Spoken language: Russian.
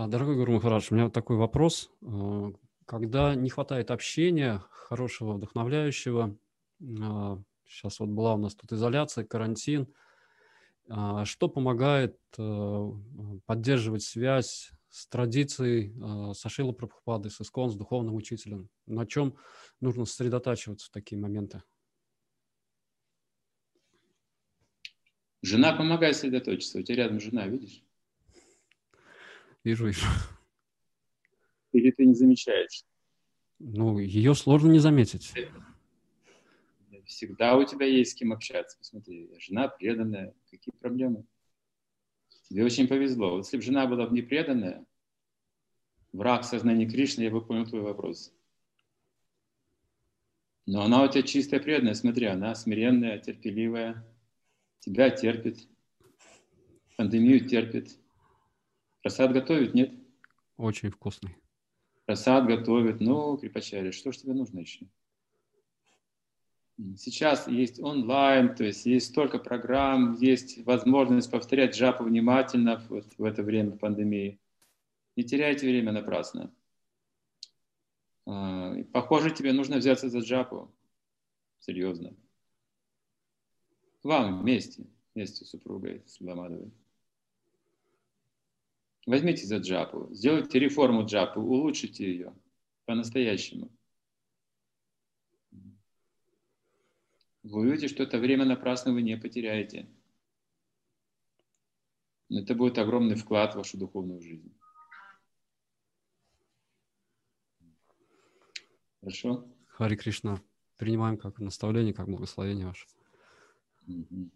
А, дорогой Гуру Махарадж, у меня вот такой вопрос. А, когда не хватает общения, хорошего, вдохновляющего, сейчас вот была у нас тут изоляция, карантин, что помогает поддерживать связь с традицией Сашила Прабхупады, с Искон, с духовным учителем? На чем нужно сосредотачиваться в такие моменты? Жена помогает сосредоточиться. У тебя рядом жена, видишь? Вижу, вижу. Или ты не замечаешь? Ну, ее сложно не заметить. Всегда у тебя есть с кем общаться. Посмотри, жена преданная. Какие проблемы? Тебе очень повезло. Вот если бы жена была бы непреданная, враг сознания Кришны, я бы понял твой вопрос. Но она у тебя чистая преданная. Смотри, она смиренная, терпеливая, тебя терпит, пандемию терпит. Просад готовит, нет? Очень вкусный. Просад готовит. Ну, крепачари, что ж тебе нужно еще? Сейчас есть онлайн, то есть есть столько программ, есть возможность повторять джапу внимательно вот в это время пандемии. Не теряйте время напрасно. А, похоже, тебе нужно взяться за джапу. Серьезно. Вам вместе, вместе с супругой, с Ламадовой. Возьмите за джапу, сделайте реформу джапы, улучшите ее по-настоящему. Вы увидите, что это время напрасно вы не потеряете. Это будет огромный вклад в вашу духовную жизнь. Хорошо? Хари Кришна. Принимаем как наставление, как благословение ваше. Mm-hmm.